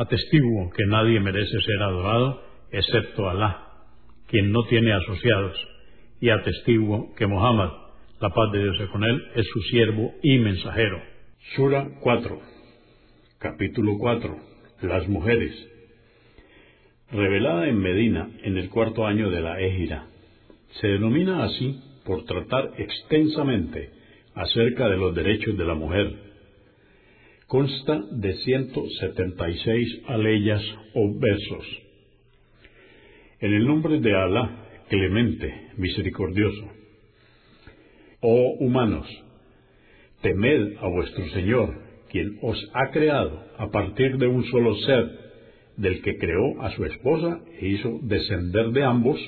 Atestiguo que nadie merece ser adorado excepto Alá, quien no tiene asociados, y atestiguo que Muhammad, la paz de Dios con él, es su siervo y mensajero. Sura 4, capítulo 4, las mujeres. Revelada en Medina en el cuarto año de la Égira. Se denomina así por tratar extensamente acerca de los derechos de la mujer consta de 176 aleyas o versos. En el nombre de Alá, clemente, misericordioso. Oh humanos, temed a vuestro Señor, quien os ha creado a partir de un solo ser, del que creó a su esposa e hizo descender de ambos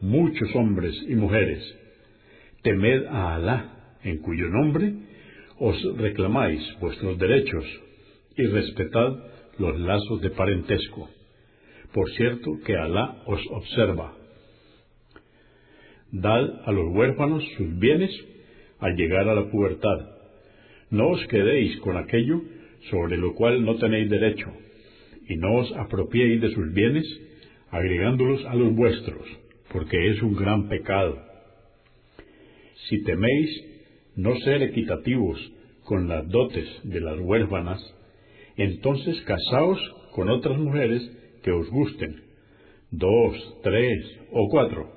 muchos hombres y mujeres. Temed a Alá, en cuyo nombre os reclamáis vuestros derechos y respetad los lazos de parentesco. Por cierto que Alá os observa. Dad a los huérfanos sus bienes al llegar a la pubertad. No os quedéis con aquello sobre lo cual no tenéis derecho, y no os apropiéis de sus bienes agregándolos a los vuestros, porque es un gran pecado. Si teméis no ser equitativos con las dotes de las huérfanas, entonces casaos con otras mujeres que os gusten, dos, tres o cuatro.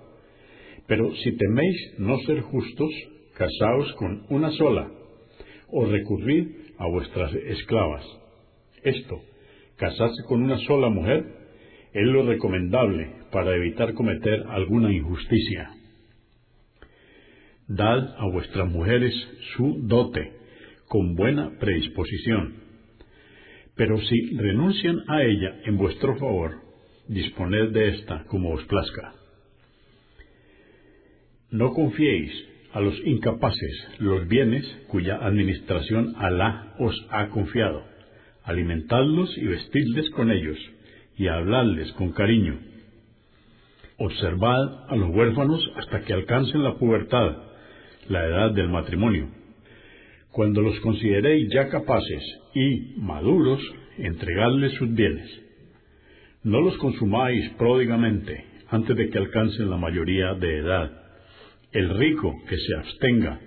Pero si teméis no ser justos, casaos con una sola, o recurrid a vuestras esclavas. Esto, casarse con una sola mujer, es lo recomendable para evitar cometer alguna injusticia. Dad a vuestras mujeres su dote, con buena predisposición. Pero si renuncian a ella en vuestro favor, disponed de ésta como os plazca. No confiéis a los incapaces los bienes cuya administración Alá os ha confiado. Alimentadlos y vestidles con ellos, y habladles con cariño. Observad a los huérfanos hasta que alcancen la pubertad, la edad del matrimonio. Cuando los consideréis ya capaces y maduros, entregadles sus bienes. No los consumáis pródigamente antes de que alcancen la mayoría de edad. El rico que se abstenga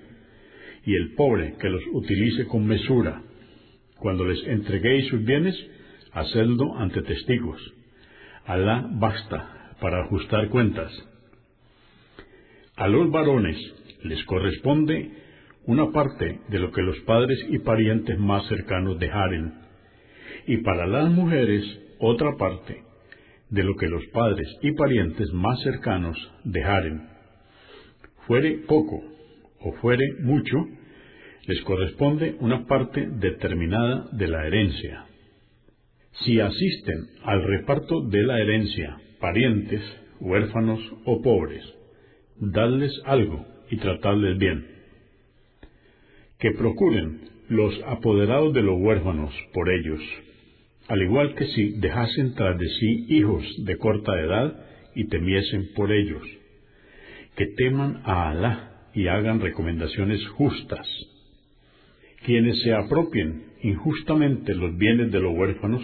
y el pobre que los utilice con mesura. Cuando les entreguéis sus bienes, hacedlo ante testigos. Alá basta para ajustar cuentas. A los varones les corresponde una parte de lo que los padres y parientes más cercanos dejaren, y para las mujeres otra parte de lo que los padres y parientes más cercanos dejaren. Fuere poco o fuere mucho, les corresponde una parte determinada de la herencia. Si asisten al reparto de la herencia parientes, huérfanos o pobres, dadles algo y tratadles bien. Que procuren los apoderados de los huérfanos por ellos, al igual que si dejasen tras de sí hijos de corta edad y temiesen por ellos. Que teman a Alá y hagan recomendaciones justas. Quienes se apropien injustamente los bienes de los huérfanos,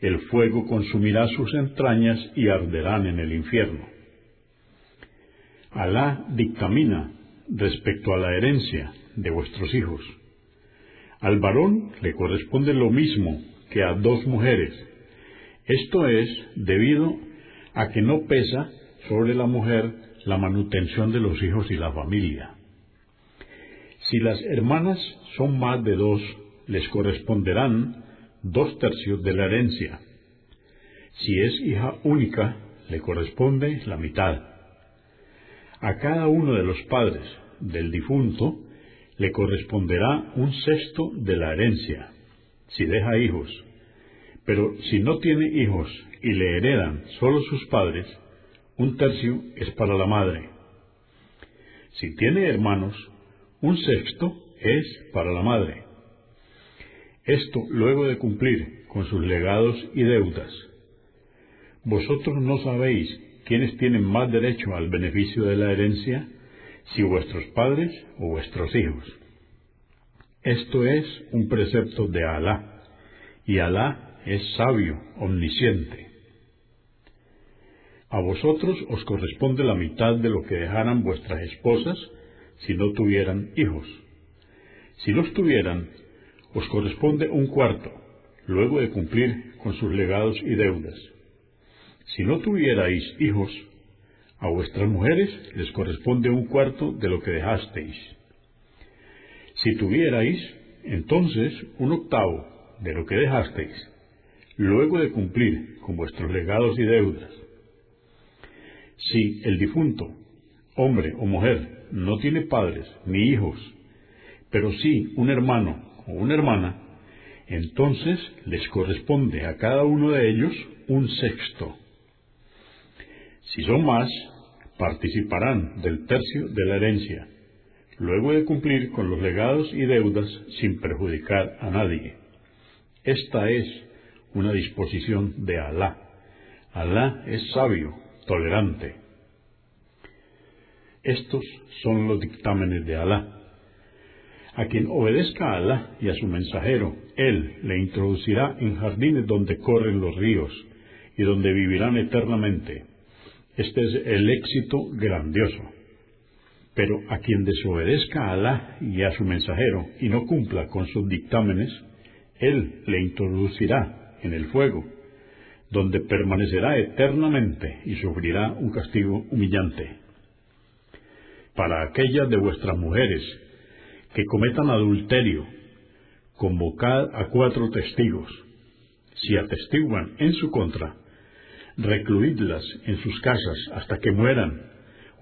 el fuego consumirá sus entrañas y arderán en el infierno. Alá dictamina respecto a la herencia de vuestros hijos. Al varón le corresponde lo mismo que a dos mujeres. Esto es debido a que no pesa sobre la mujer la manutención de los hijos y la familia. Si las hermanas son más de dos, les corresponderán dos tercios de la herencia. Si es hija única, le corresponde la mitad. A cada uno de los padres del difunto le corresponderá un sexto de la herencia, si deja hijos. Pero si no tiene hijos y le heredan solo sus padres, un tercio es para la madre. Si tiene hermanos, un sexto es para la madre. Esto luego de cumplir con sus legados y deudas. Vosotros no sabéis quiénes tienen más derecho al beneficio de la herencia, si vuestros padres o vuestros hijos. Esto es un precepto de Alá, y Alá es sabio, omnisciente. A vosotros os corresponde la mitad de lo que dejaran vuestras esposas si no tuvieran hijos. Si los tuvieran, os corresponde un cuarto, luego de cumplir con sus legados y deudas. Si no tuvierais hijos, a vuestras mujeres les corresponde un cuarto de lo que dejasteis. Si tuvierais, entonces, un octavo de lo que dejasteis, luego de cumplir con vuestros legados y deudas. Si el difunto, hombre o mujer, no tiene padres ni hijos, pero sí un hermano o una hermana, entonces les corresponde a cada uno de ellos un sexto. Si son más, participarán del tercio de la herencia, luego de cumplir con los legados y deudas sin perjudicar a nadie. Esta es una disposición de Alá. Alá es sabio, tolerante. Estos son los dictámenes de Alá. A quien obedezca a Alá y a su mensajero, Él le introducirá en jardines donde corren los ríos y donde vivirán eternamente. Este es el éxito grandioso. Pero a quien desobedezca a Alá y a su mensajero y no cumpla con sus dictámenes, Él le introducirá en el fuego, donde permanecerá eternamente y sufrirá un castigo humillante. Para aquellas de vuestras mujeres que cometan adulterio, convocad a cuatro testigos. Si atestiguan en su contra, recluidlas en sus casas hasta que mueran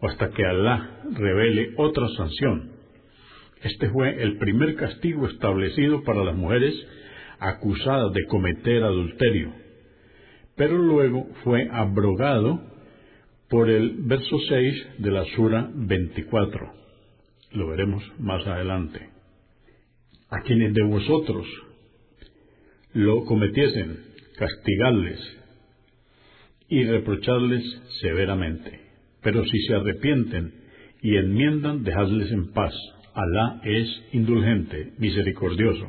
o hasta que Alá revele otra sanción. Este fue el primer castigo establecido para las mujeres acusadas de cometer adulterio, pero luego fue abrogado por el verso 6 de la Sura 24. Lo veremos más adelante. A quienes de vosotros lo cometiesen, castigadles y reprocharles severamente. Pero si se arrepienten y enmiendan, dejadles en paz. Alá es indulgente, misericordioso.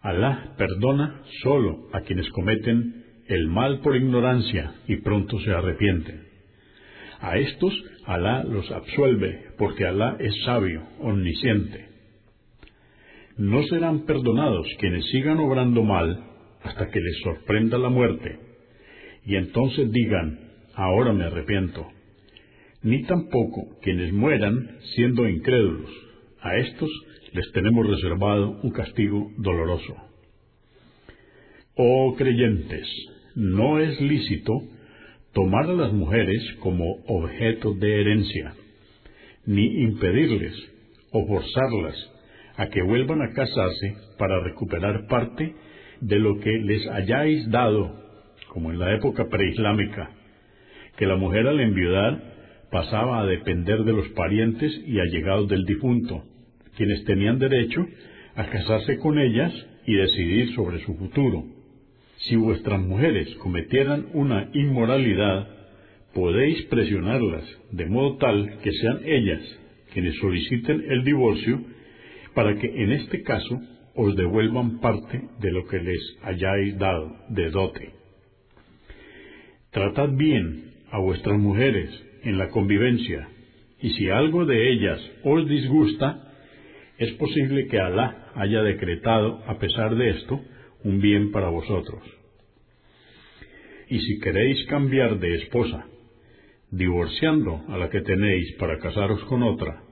Alá perdona solo a quienes cometen el mal por ignorancia y pronto se arrepienten. A estos Alá los absuelve, porque Alá es sabio, omnisciente. No serán perdonados quienes sigan obrando mal hasta que les sorprenda la muerte y entonces digan, ahora me arrepiento. Ni tampoco quienes mueran siendo incrédulos. A estos les tenemos reservado un castigo doloroso. Oh creyentes, no es lícito tomar a las mujeres como objeto de herencia, ni impedirles o forzarlas a que vuelvan a casarse para recuperar parte de lo que les hayáis dado como en la época preislámica, que la mujer al enviudar pasaba a depender de los parientes y allegados del difunto, quienes tenían derecho a casarse con ellas y decidir sobre su futuro. Si vuestras mujeres cometieran una inmoralidad, podéis presionarlas de modo tal que sean ellas quienes soliciten el divorcio para que en este caso os devuelvan parte de lo que les hayáis dado de dote. Tratad bien a vuestras mujeres en la convivencia, y si algo de ellas os disgusta, es posible que Alá haya decretado, a pesar de esto, un bien para vosotros. Y si queréis cambiar de esposa, divorciando a la que tenéis para casaros con otra,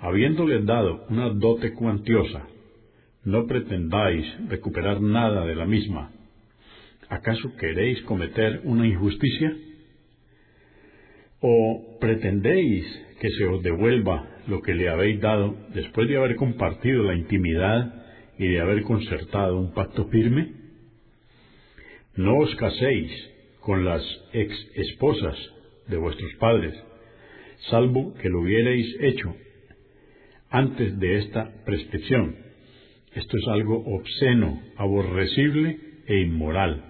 habiéndole dado una dote cuantiosa, no pretendáis recuperar nada de la misma. ¿Acaso queréis cometer una injusticia? ¿O pretendéis que se os devuelva lo que le habéis dado después de haber compartido la intimidad y de haber concertado un pacto firme? No os caséis con las ex esposas de vuestros padres, salvo que lo hubierais hecho antes de esta prescripción. Esto es algo obsceno, aborrecible e inmoral.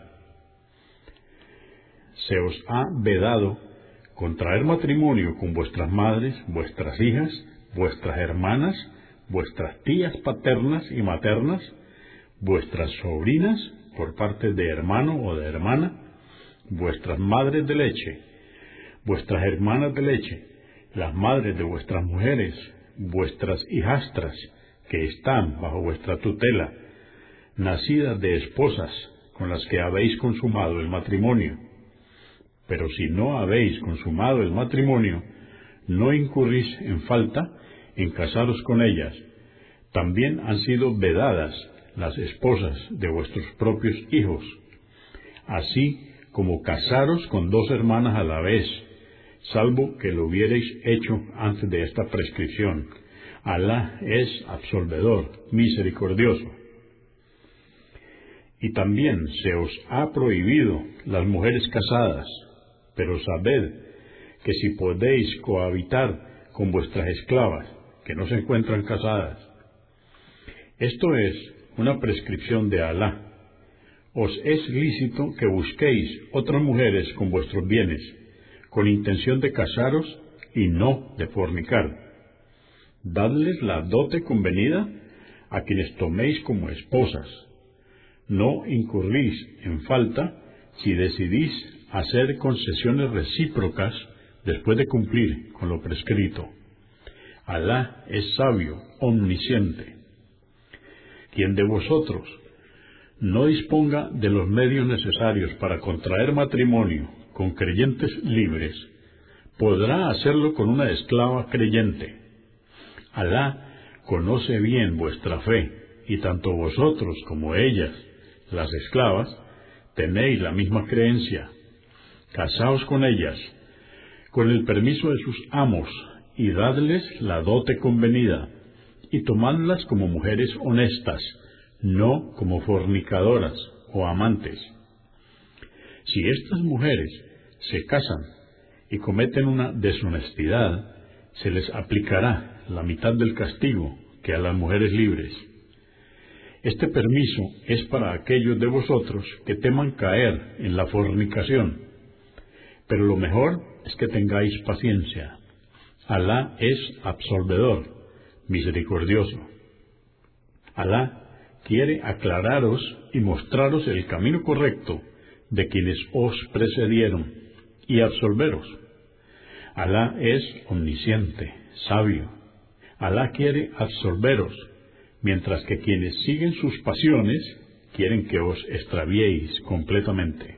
Se os ha vedado contraer matrimonio con vuestras madres, vuestras hijas, vuestras hermanas, vuestras tías paternas y maternas, vuestras sobrinas por parte de hermano o de hermana, vuestras madres de leche, vuestras hermanas de leche, las madres de vuestras mujeres, vuestras hijastras que están bajo vuestra tutela, nacidas de esposas con las que habéis consumado el matrimonio. Pero si no habéis consumado el matrimonio, no incurrís en falta en casaros con ellas. También han sido vedadas las esposas de vuestros propios hijos, así como casaros con dos hermanas a la vez, salvo que lo hubierais hecho antes de esta prescripción. Alá es absolvedor, misericordioso. Y también se os ha prohibido las mujeres casadas, pero sabed que si podéis cohabitar con vuestras esclavas, que no se encuentran casadas, esto es una prescripción de Alá. Os es lícito que busquéis otras mujeres con vuestros bienes, con intención de casaros y no de fornicar. Dadles la dote convenida a quienes toméis como esposas. No incurrís en falta si decidís hacer concesiones recíprocas después de cumplir con lo prescrito. Alá es sabio, omnisciente. Quien de vosotros no disponga de los medios necesarios para contraer matrimonio con creyentes libres, podrá hacerlo con una esclava creyente. Alá conoce bien vuestra fe, y tanto vosotros como ellas, las esclavas, tenéis la misma creencia. Casaos con ellas, con el permiso de sus amos, y dadles la dote convenida, y tomadlas como mujeres honestas, no como fornicadoras o amantes. Si estas mujeres se casan y cometen una deshonestidad, se les aplicará la mitad del castigo que a las mujeres libres. Este permiso es para aquellos de vosotros que teman caer en la fornicación, pero lo mejor es que tengáis paciencia. Alá es absolvedor, misericordioso. Alá quiere aclararos y mostraros el camino correcto de quienes os precedieron y absolveros. Alá es omnisciente, sabio. Alá quiere absolveros, mientras que quienes siguen sus pasiones quieren que os extraviéis completamente.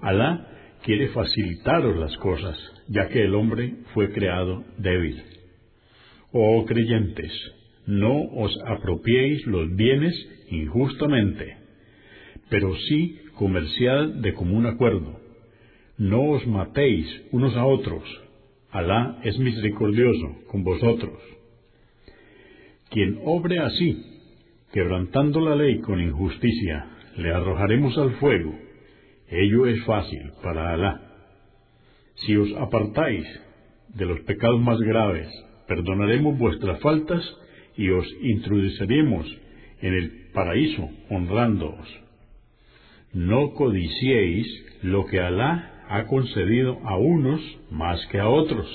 Alá quiere facilitaros las cosas, ya que el hombre fue creado débil. Oh creyentes, no os apropiéis los bienes injustamente, pero sí comerciad de común acuerdo no os matéis unos a otros. Alá es misericordioso con vosotros. Quien obre así, quebrantando la ley con injusticia, le arrojaremos al fuego. Ello es fácil para Alá. Si os apartáis de los pecados más graves, perdonaremos vuestras faltas y os introduciremos en el paraíso honrándoos. No codiciéis lo que Alá ha concedido a unos más que a otros.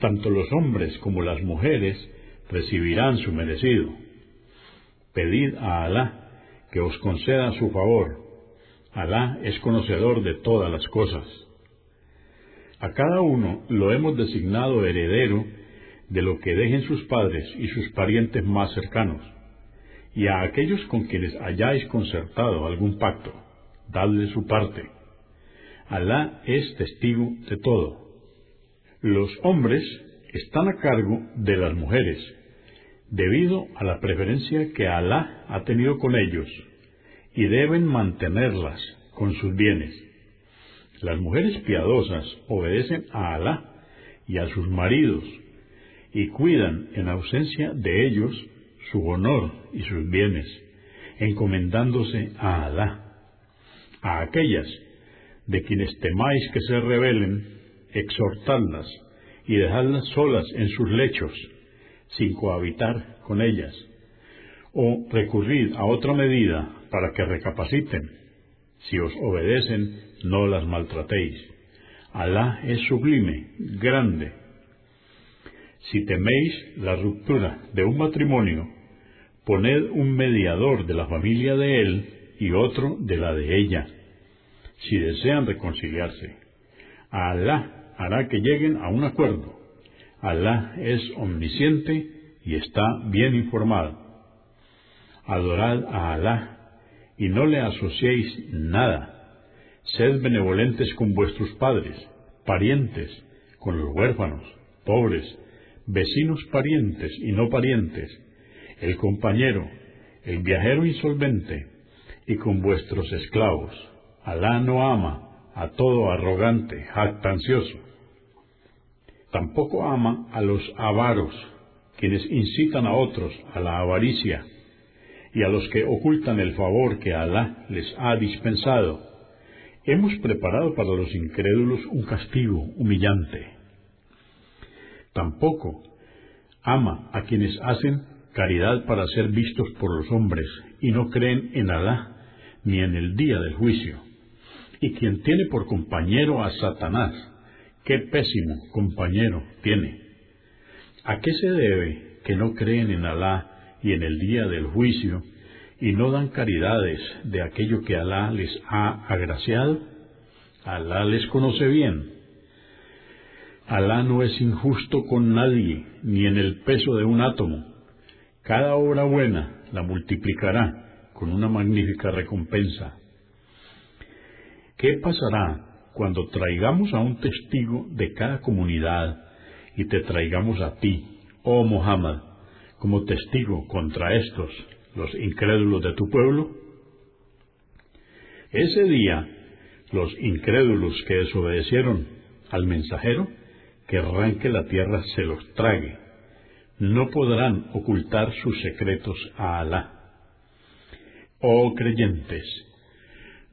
Tanto los hombres como las mujeres recibirán su merecido. Pedid a Alá que os conceda su favor. Alá es conocedor de todas las cosas. A cada uno lo hemos designado heredero de lo que dejen sus padres y sus parientes más cercanos, y a aquellos con quienes hayáis concertado algún pacto dadle su parte. Alá es testigo de todo. Los hombres están a cargo de las mujeres, debido a la preferencia que Alá ha tenido con ellos, y deben mantenerlas con sus bienes. Las mujeres piadosas obedecen a Alá y a sus maridos, y cuidan en ausencia de ellos su honor y sus bienes, encomendándose a Alá. A aquellas de quienes temáis que se rebelen, exhortadlas y dejadlas solas en sus lechos, sin cohabitar con ellas, o recurrid a otra medida para que recapaciten. Si os obedecen, no las maltratéis. Alá es sublime, grande. Si teméis la ruptura de un matrimonio, poned un mediador de la familia de él y otro de la de ella, si desean reconciliarse. Alá hará que lleguen a un acuerdo. Alá es omnisciente y está bien informado. Adorad a Alá y no le asociéis nada. Sed benevolentes con vuestros padres, parientes, con los huérfanos, pobres, vecinos parientes y no parientes, el compañero, el viajero insolvente, y con vuestros esclavos. Alá no ama a todo arrogante, jactancioso. Tampoco ama a los avaros, quienes incitan a otros a la avaricia, y a los que ocultan el favor que Alá les ha dispensado. Hemos preparado para los incrédulos un castigo humillante. Tampoco ama a quienes hacen caridad para ser vistos por los hombres y no creen en Alá ni en el día del juicio. Y quien tiene por compañero a Satanás, qué pésimo compañero tiene. ¿A qué se debe que no creen en Alá y en el día del juicio y no dan caridades de aquello que Alá les ha agraciado? Alá les conoce bien. Alá no es injusto con nadie, ni en el peso de un átomo. Cada obra buena la multiplicará con una magnífica recompensa. ¿Qué pasará cuando traigamos a un testigo de cada comunidad y te traigamos a ti, oh Muhammad, como testigo contra estos, los incrédulos de tu pueblo? Ese día, los incrédulos que desobedecieron al mensajero querrán que la tierra se los trague. No podrán ocultar sus secretos a Alá. Oh creyentes,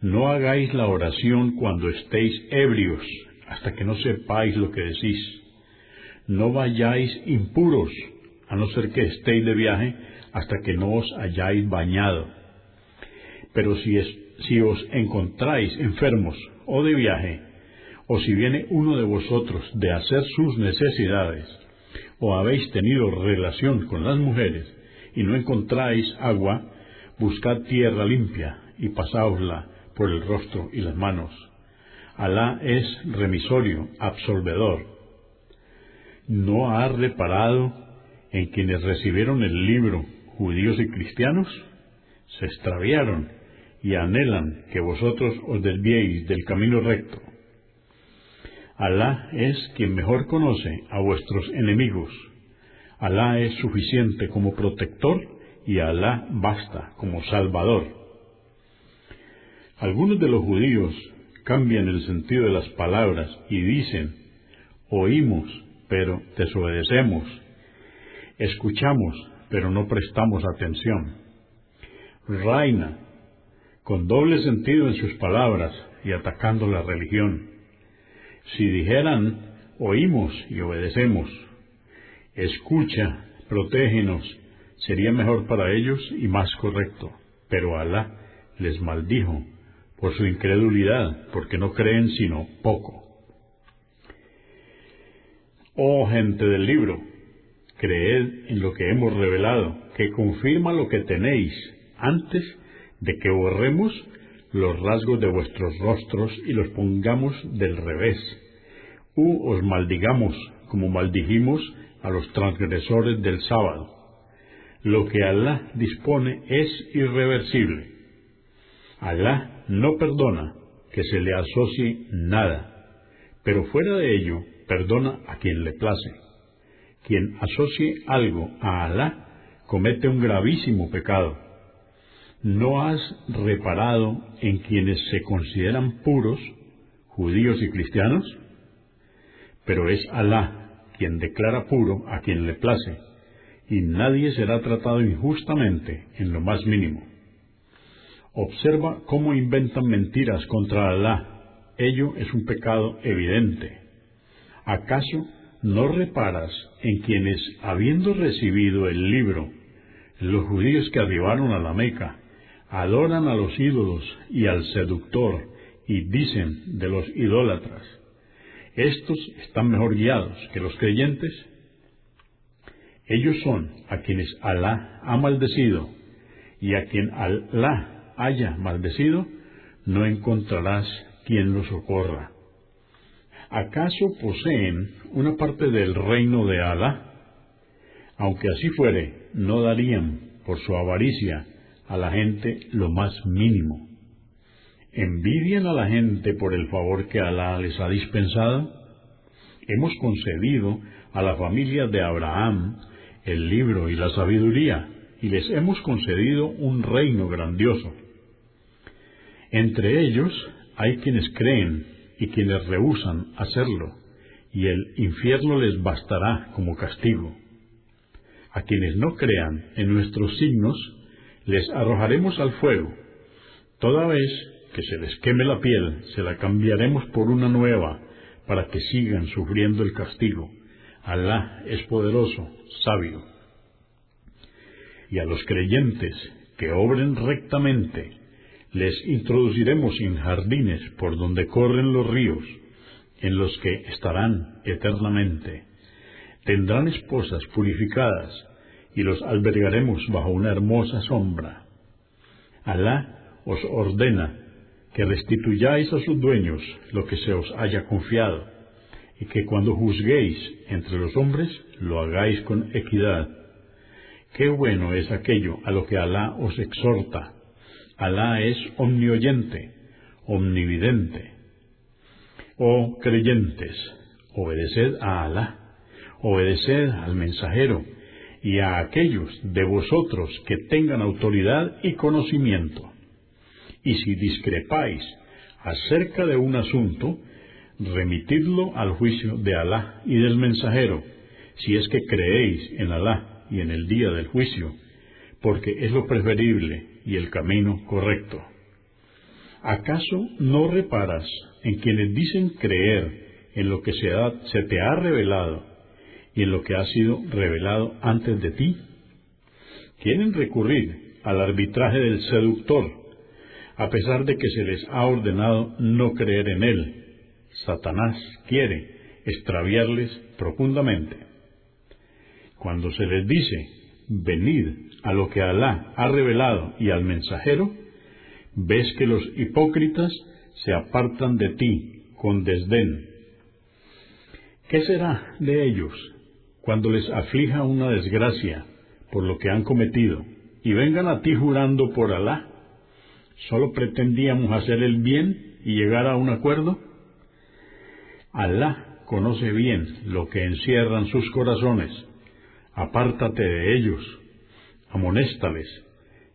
no hagáis la oración cuando estéis ebrios, hasta que no sepáis lo que decís. No vayáis impuros, a no ser que estéis de viaje, hasta que no os hayáis bañado. Pero si, os encontráis enfermos o de viaje, o si viene uno de vosotros de hacer sus necesidades, o habéis tenido relación con las mujeres y no encontráis agua, buscad tierra limpia y pasáosla por el rostro y las manos. Alá es remisorio, absolvedor. ¿No ha reparado en quienes recibieron el libro, judíos y cristianos? Se extraviaron y anhelan que vosotros os desviéis del camino recto. Alá es quien mejor conoce a vuestros enemigos. Alá es suficiente como protector y Alá basta como salvador. Algunos de los judíos cambian el sentido de las palabras y dicen, oímos, pero desobedecemos, escuchamos, pero no prestamos atención. Reina, con doble sentido en sus palabras y atacando la religión. Si dijeran, oímos y obedecemos, escucha, protégenos, sería mejor para ellos y más correcto. Pero Alá les maldijo por su incredulidad, porque no creen sino poco. Oh gente del libro, creed en lo que hemos revelado, que confirma lo que tenéis, antes de que borremos los rasgos de vuestros rostros y los pongamos del revés, u os maldigamos como maldijimos a los transgresores del sábado. Lo que Alá dispone es irreversible. Alá no perdona que se le asocie nada, pero fuera de ello perdona a quien le place. Quien asocie algo a Alá comete un gravísimo pecado. ¿No has reparado en quienes se consideran puros, judíos y cristianos? Pero es Alá quien declara puro a quien le place, y nadie será tratado injustamente en lo más mínimo. Observa cómo inventan mentiras contra Alá. Ello es un pecado evidente. ¿Acaso no reparas en quienes, habiendo recibido el libro, los judíos que arribaron a la Meca, adoran a los ídolos y al seductor, y dicen de los idólatras, estos están mejor guiados que los creyentes? Ellos son a quienes Alá ha maldecido, y a quien Alá haya maldecido, no encontrarás quien lo socorra. ¿Acaso poseen una parte del reino de Alá? Aunque así fuere, no darían por su avaricia a la gente lo más mínimo. ¿Envidian a la gente por el favor que Alá les ha dispensado? Hemos concedido a la familia de Abraham el libro y la sabiduría, y les hemos concedido un reino grandioso. Entre ellos hay quienes creen y quienes rehusan hacerlo, y el infierno les bastará como castigo. A quienes no crean en nuestros signos, les arrojaremos al fuego. Toda vez que se les queme la piel, se la cambiaremos por una nueva, para que sigan sufriendo el castigo. Alá es poderoso, sabio. Y a los creyentes que obren rectamente, les introduciremos en jardines por donde corren los ríos, en los que estarán eternamente. Tendrán esposas purificadas y los albergaremos bajo una hermosa sombra. Alá os ordena que restituyáis a sus dueños lo que se os haya confiado, y que cuando juzguéis entre los hombres lo hagáis con equidad. Qué bueno es aquello a lo que Alá os exhorta Alá es omnioyente, omnividente. Oh creyentes, obedeced a Alá, obedeced al mensajero y a aquellos de vosotros que tengan autoridad y conocimiento. Y si discrepáis acerca de un asunto, remitidlo al juicio de Alá y del mensajero, si es que creéis en Alá y en el día del juicio, porque es lo preferible y el camino correcto. ¿Acaso no reparas en quienes dicen creer en lo que se, te ha revelado y en lo que ha sido revelado antes de ti? Quieren recurrir al arbitraje del seductor, a pesar de que se les ha ordenado no creer en él. Satanás quiere extraviarles profundamente. Cuando se les dice, venid a lo que Alá ha revelado y al mensajero, ves que los hipócritas se apartan de ti con desdén. ¿Qué será de ellos cuando les aflija una desgracia por lo que han cometido y vengan a ti jurando por Alá? ¿Solo pretendíamos hacer el bien y llegar a un acuerdo? Alá conoce bien lo que encierran sus corazones. Apártate de ellos amonéstales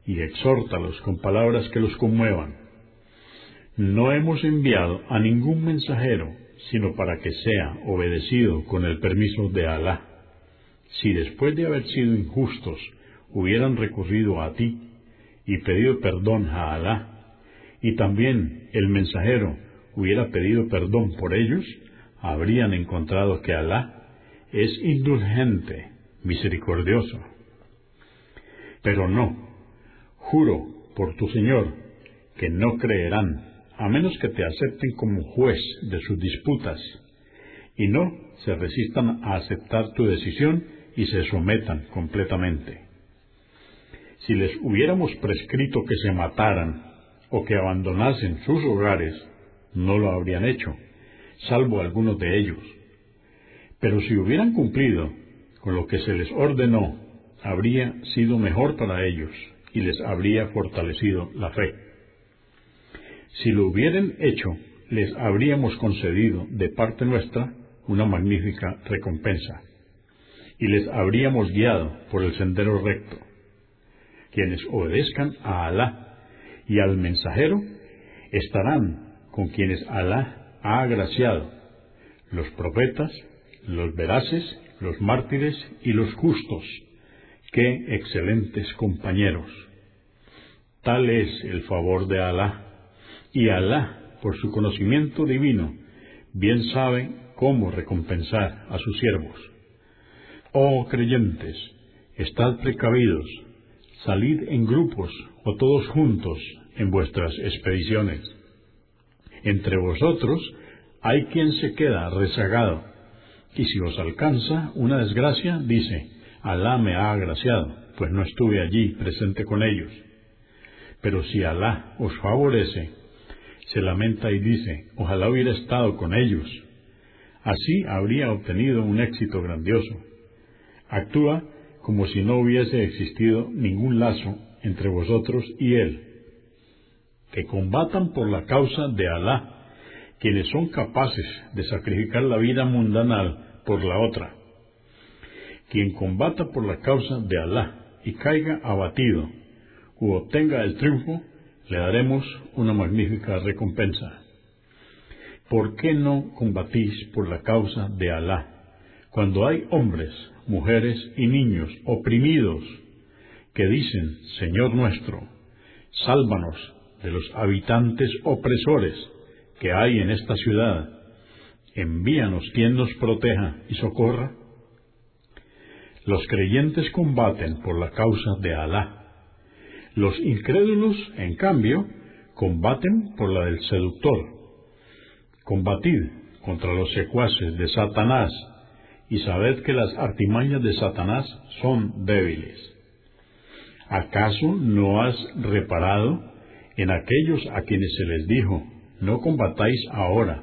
y exhórtalos con palabras que los conmuevan. No hemos enviado a ningún mensajero sino para que sea obedecido con el permiso de Alá. Si después de haber sido injustos hubieran recurrido a ti y pedido perdón a Alá, y también el mensajero hubiera pedido perdón por ellos, habrían encontrado que Alá es indulgente, misericordioso. Pero no, juro por tu Señor, que no creerán, a menos que te acepten como juez de sus disputas, y no se resistan a aceptar tu decisión y se sometan completamente. Si les hubiéramos prescrito que se mataran o que abandonasen sus hogares, no lo habrían hecho, salvo algunos de ellos. Pero si hubieran cumplido con lo que se les ordenó habría sido mejor para ellos y les habría fortalecido la fe. Si lo hubieran hecho, les habríamos concedido de parte nuestra una magnífica recompensa y les habríamos guiado por el sendero recto. Quienes obedezcan a Alá y al mensajero estarán con quienes Alá ha agraciado, los profetas, los veraces, los mártires y los justos. Qué excelentes compañeros. Tal es el favor de Alá, y Alá, por su conocimiento divino, bien sabe cómo recompensar a sus siervos. Oh creyentes, estad precavidos, salid en grupos o todos juntos en vuestras expediciones. Entre vosotros hay quien se queda rezagado, y si os alcanza una desgracia, dice, Alá me ha agraciado, pues no estuve allí presente con ellos. Pero si Alá os favorece, se lamenta y dice, ojalá hubiera estado con ellos. Así habría obtenido un éxito grandioso. Actúa como si no hubiese existido ningún lazo entre vosotros y Él. Que combatan por la causa de Alá, quienes son capaces de sacrificar la vida mundanal por la otra. Quien combata por la causa de Alá y caiga abatido u obtenga el triunfo, le daremos una magnífica recompensa. ¿Por qué no combatís por la causa de Alá cuando hay hombres mujeres y niños oprimidos que dicen, Señor nuestro, sálvanos de los habitantes opresores que hay en esta ciudad, envíanos quien nos proteja y socorra. Los creyentes combaten por la causa de Alá. Los incrédulos, en cambio, combaten por la del seductor. Combatid contra los secuaces de Satanás y sabed que las artimañas de Satanás son débiles. ¿Acaso no has reparado en aquellos a quienes se les dijo, no combatáis ahora,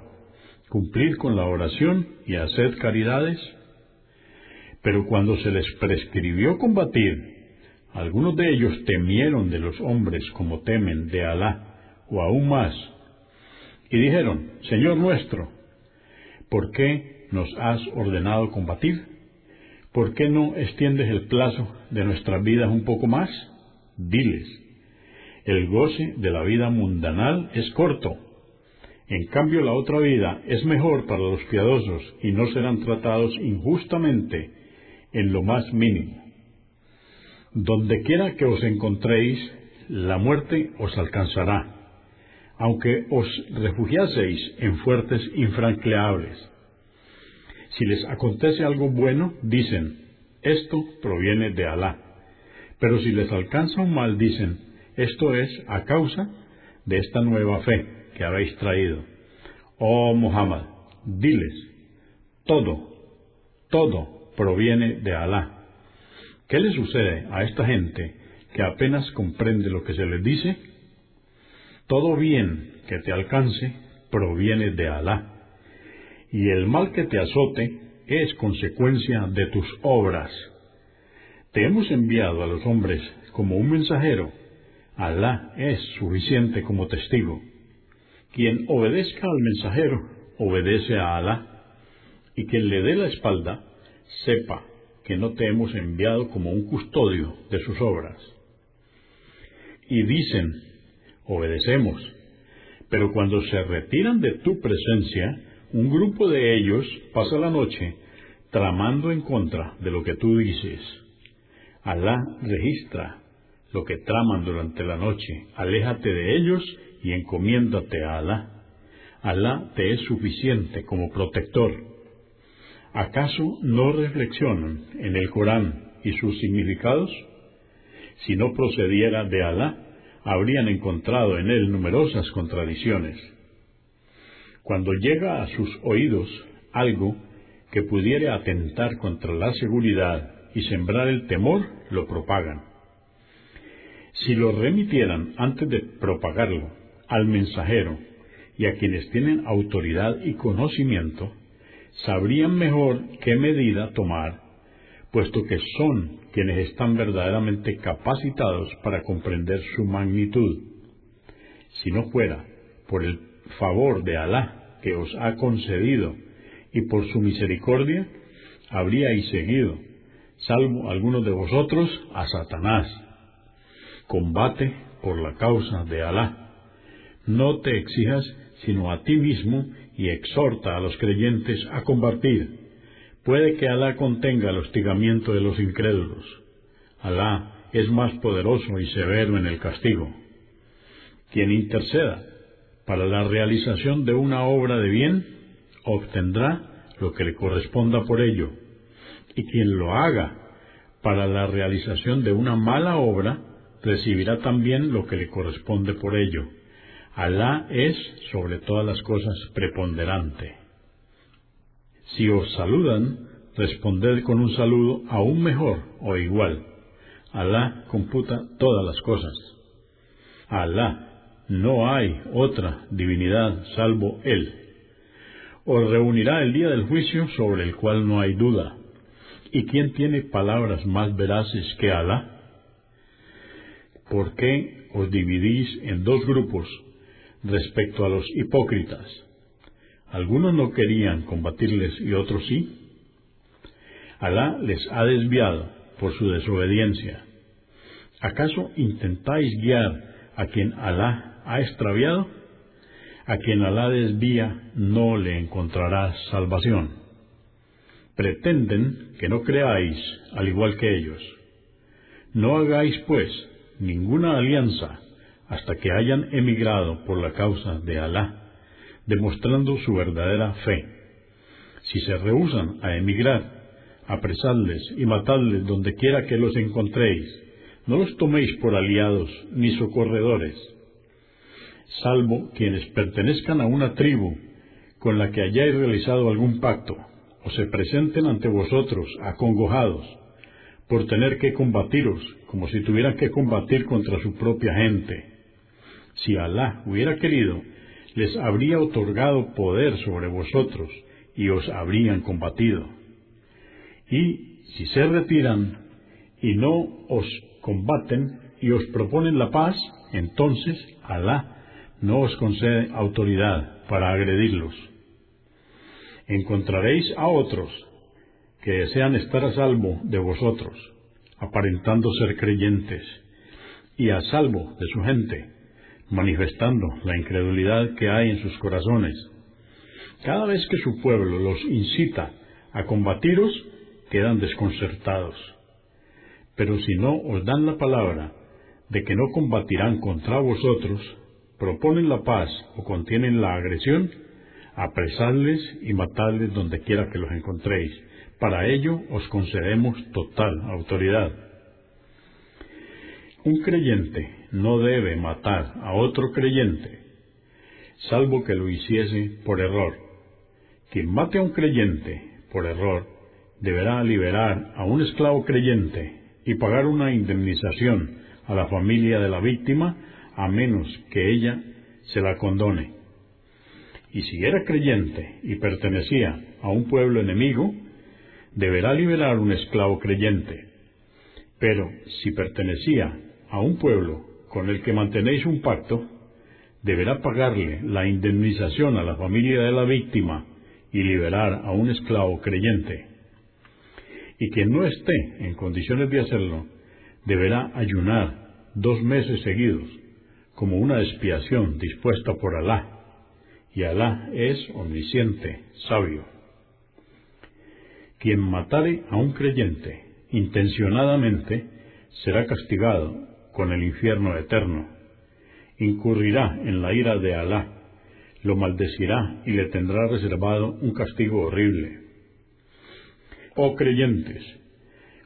cumplid con la oración y haced caridades? Pero cuando se les prescribió combatir, algunos de ellos temieron de los hombres como temen de Alá, o aún más, y dijeron, Señor nuestro, ¿por qué nos has ordenado combatir? ¿Por qué no extiendes el plazo de nuestras vidas un poco más? Diles, el goce de la vida mundanal es corto. En cambio, la otra vida es mejor para los piadosos y no serán tratados injustamente en lo más mínimo. Donde quiera que os encontréis, la muerte os alcanzará, aunque os refugiaseis en fuertes infranqueables si les acontece algo bueno, dicen, esto proviene de Alá. Pero si les alcanza un mal, dicen, esto es a causa de esta nueva fe que habéis traído. Oh Muhammad, diles, todo, todo proviene de Alá. ¿Qué le sucede a esta gente que apenas comprende lo que se les dice? Todo bien que te alcance proviene de Alá y el mal que te azote es consecuencia de tus obras. Te hemos enviado a los hombres como un mensajero. Alá es suficiente como testigo. Quien obedezca al mensajero, obedece a Alá. Y quien le dé la espalda, sepa que no te hemos enviado como un custodio de sus obras. Y dicen, obedecemos, pero cuando se retiran de tu presencia, un grupo de ellos pasa la noche tramando en contra de lo que tú dices. Alá registra lo que traman durante la noche. Aléjate de ellos y encomiéndate a Alá. Alá te es suficiente como protector. ¿Acaso no reflexionan en el Corán y sus significados? Si no procediera de Alá, habrían encontrado en él numerosas contradicciones. Cuando llega a sus oídos algo que pudiera atentar contra la seguridad y sembrar el temor, lo propagan. Si lo remitieran antes de propagarlo al mensajero y a quienes tienen autoridad y conocimiento, sabrían mejor qué medida tomar, puesto que son quienes están verdaderamente capacitados para comprender su magnitud. Si no fuera por el favor de Alá que os ha concedido y por su misericordia, habríais seguido, salvo algunos de vosotros, a Satanás. Combate por la causa de Alá. No te exijas sino a ti mismo y exhorta a los creyentes a combatir. Puede que Alá contenga el hostigamiento de los incrédulos. Alá es más poderoso y severo en el castigo. Quien interceda para la realización de una obra de bien, obtendrá lo que le corresponda por ello. Y quien lo haga para la realización de una mala obra, recibirá también lo que le corresponde por ello. Alá es, sobre todas las cosas, preponderante. Si os saludan, responded con un saludo aún mejor o igual. Alá computa todas las cosas. Alá, no hay otra divinidad salvo Él. Os reunirá el día del juicio sobre el cual no hay duda. ¿Y quién tiene palabras más veraces que Alá? ¿Por qué os dividís en dos grupos respecto a los hipócritas? Algunos no querían combatirles y otros sí. Alá les ha desviado por su desobediencia. ¿Acaso intentáis guiar a quien Alá ha extraviado? A quien Alá desvía no le encontrará salvación. Pretenden que no creáis al igual que ellos. No hagáis, pues, ninguna alianza hasta que hayan emigrado por la causa de Alá, demostrando su verdadera fe. Si se rehusan a emigrar, apresadles y matadles donde quiera que los encontréis. No los toméis por aliados ni socorredores, salvo quienes pertenezcan a una tribu con la que hayáis realizado algún pacto, o se presenten ante vosotros acongojados por tener que combatiros como si tuvieran que combatir contra su propia gente. Si Alá hubiera querido, les habría otorgado poder sobre vosotros y os habrían combatido y si se retiran y no os combaten y os proponen la paz, entonces Alá no os concede autoridad para agredirlos. Encontraréis a otros que desean estar a salvo de vosotros, aparentando ser creyentes, y a salvo de su gente, manifestando la incredulidad que hay en sus corazones. Cada vez que su pueblo los incita a combatiros, quedan desconcertados. Pero si no os dan la palabra de que no combatirán contra vosotros, proponen la paz o contienen la agresión, apresadles y matadles donde quiera que los encontréis. Para ello os concedemos total autoridad. Un creyente no debe matar a otro creyente, salvo que lo hiciese por error. Quien mate a un creyente por error deberá liberar a un esclavo creyente y pagar una indemnización a la familia de la víctima a menos que ella se la condone. Y si era creyente y pertenecía a un pueblo enemigo, deberá liberar un esclavo creyente. Pero si pertenecía a un pueblo con el que mantenéis un pacto, deberá pagarle la indemnización a la familia de la víctima y liberar a un esclavo creyente y quien no esté en condiciones de hacerlo, deberá ayunar dos meses seguidos, como una expiación dispuesta por Alá, y Alá es omnisciente, sabio. Quien matare a un creyente intencionadamente será castigado con el infierno eterno, incurrirá en la ira de Alá, lo maldecirá y le tendrá reservado un castigo horrible oh creyentes,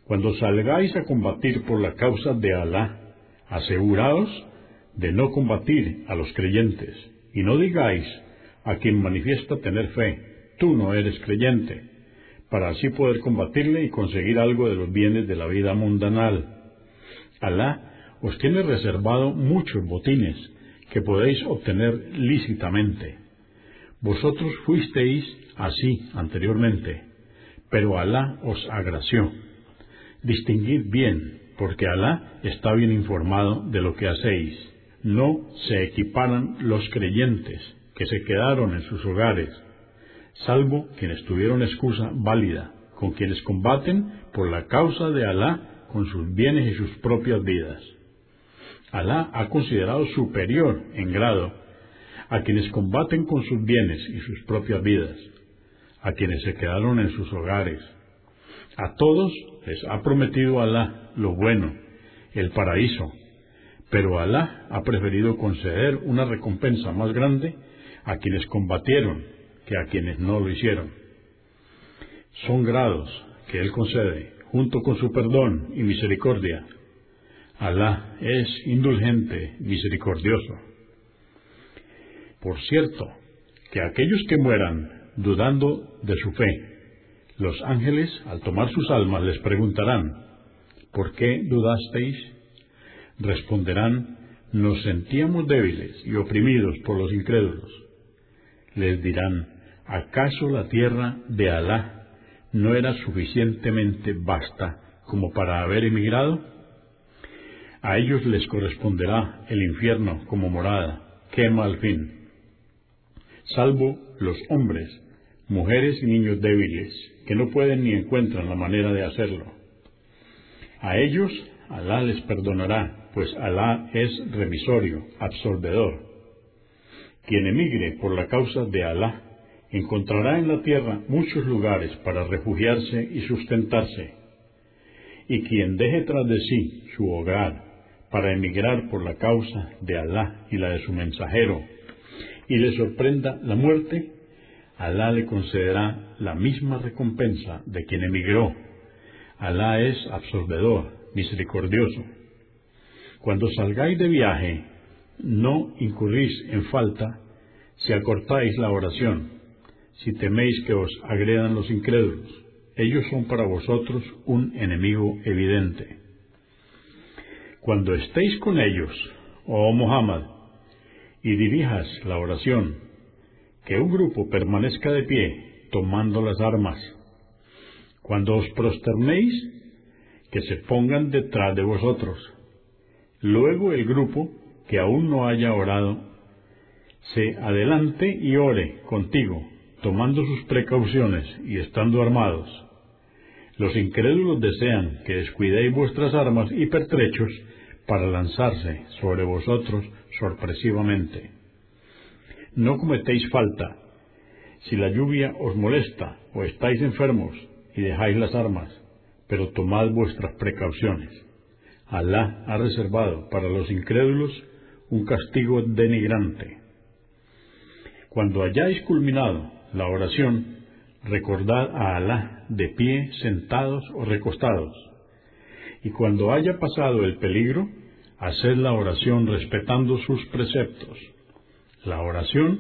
cuando salgáis a combatir por la causa de Alá, aseguraos de no combatir a los creyentes, y no digáis a quien manifiesta tener fe, tú no eres creyente, para así poder combatirle y conseguir algo de los bienes de la vida mundanal. Alá os tiene reservado muchos botines que podéis obtener lícitamente. Vosotros fuisteis así anteriormente pero Alá os agració. Distinguid bien, porque Alá está bien informado de lo que hacéis. no se equiparan los creyentes que se quedaron en sus hogares, salvo quienes tuvieron excusa válida, con quienes combaten por la causa de Alá con sus bienes y sus propias vidas. Alá ha considerado superior en grado a quienes combaten con sus bienes y sus propias vidas, a quienes se quedaron en sus hogares. A todos les ha prometido Alá lo bueno, el paraíso, pero Alá ha preferido conceder una recompensa más grande a quienes combatieron que a quienes no lo hicieron. Son grados que Él concede, junto con su perdón y misericordia. Alá es indulgente, misericordioso. Por cierto, que aquellos que mueran dudando de su fe, los ángeles, al tomar sus almas, les preguntarán, ¿por qué dudasteis? Responderán, nos sentíamos débiles y oprimidos por los incrédulos. Les dirán, ¿acaso la tierra de Alá no era suficientemente vasta como para haber emigrado? A ellos les corresponderá el infierno como morada, quema al fin. Salvo los hombres, mujeres y niños débiles, que no pueden ni encuentran la manera de hacerlo. A ellos Alá les perdonará, pues Alá es remisorio, absorbedor. Quien emigre por la causa de Alá encontrará en la tierra muchos lugares para refugiarse y sustentarse. Y quien deje tras de sí su hogar para emigrar por la causa de Alá y la de su mensajero, y le sorprenda la muerte, Alá le concederá la misma recompensa de quien emigró. Alá es absorbedor, misericordioso. Cuando salgáis de viaje, no incurrís en falta si acortáis la oración, si teméis que os agredan los incrédulos. Ellos son para vosotros un enemigo evidente. Cuando estéis con ellos, oh Muhammad, y dirijas la oración, que un grupo permanezca de pie, tomando las armas. Cuando os prosternéis, que se pongan detrás de vosotros. Luego el grupo, que aún no haya orado, se adelante y ore contigo, tomando sus precauciones y estando armados. Los incrédulos desean que descuidéis vuestras armas y pertrechos para lanzarse sobre vosotros sorpresivamente. No cometéis falta. Si la lluvia os molesta o estáis enfermos y dejáis las armas, pero tomad vuestras precauciones. Alá ha reservado para los incrédulos un castigo denigrante. Cuando hayáis culminado la oración, recordad a Alá de pie, sentados o recostados. Y cuando haya pasado el peligro, haced la oración respetando sus preceptos. La oración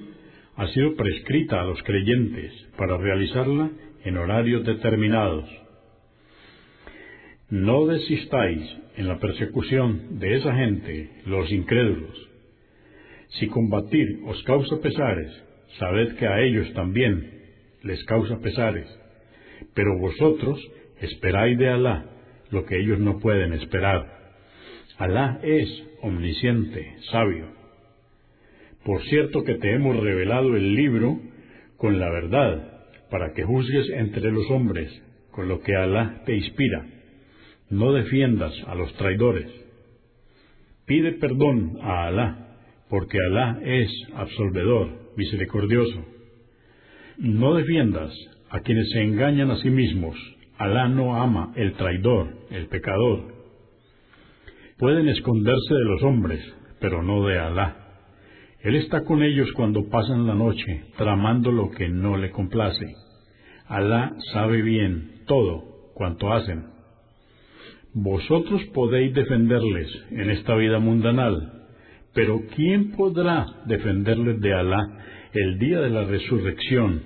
ha sido prescrita a los creyentes para realizarla en horarios determinados. No desistáis en la persecución de esa gente, los incrédulos. Si combatir os causa pesares, sabed que a ellos también les causa pesares, pero vosotros esperáis de Alá lo que ellos no pueden esperar. Alá es omnisciente, sabio. Por cierto que te hemos revelado el libro con la verdad, para que juzgues entre los hombres con lo que Alá te inspira. No defiendas a los traidores. Pide perdón a Alá, porque Alá es absolvedor, misericordioso. No defiendas a quienes se engañan a sí mismos. Alá no ama el traidor, el pecador, Pueden esconderse de los hombres, pero no de Alá. Él está con ellos cuando pasan la noche, tramando lo que no le complace. Alá sabe bien todo cuanto hacen. Vosotros podéis defenderles en esta vida mundanal, pero ¿quién podrá defenderles de Alá el día de la resurrección?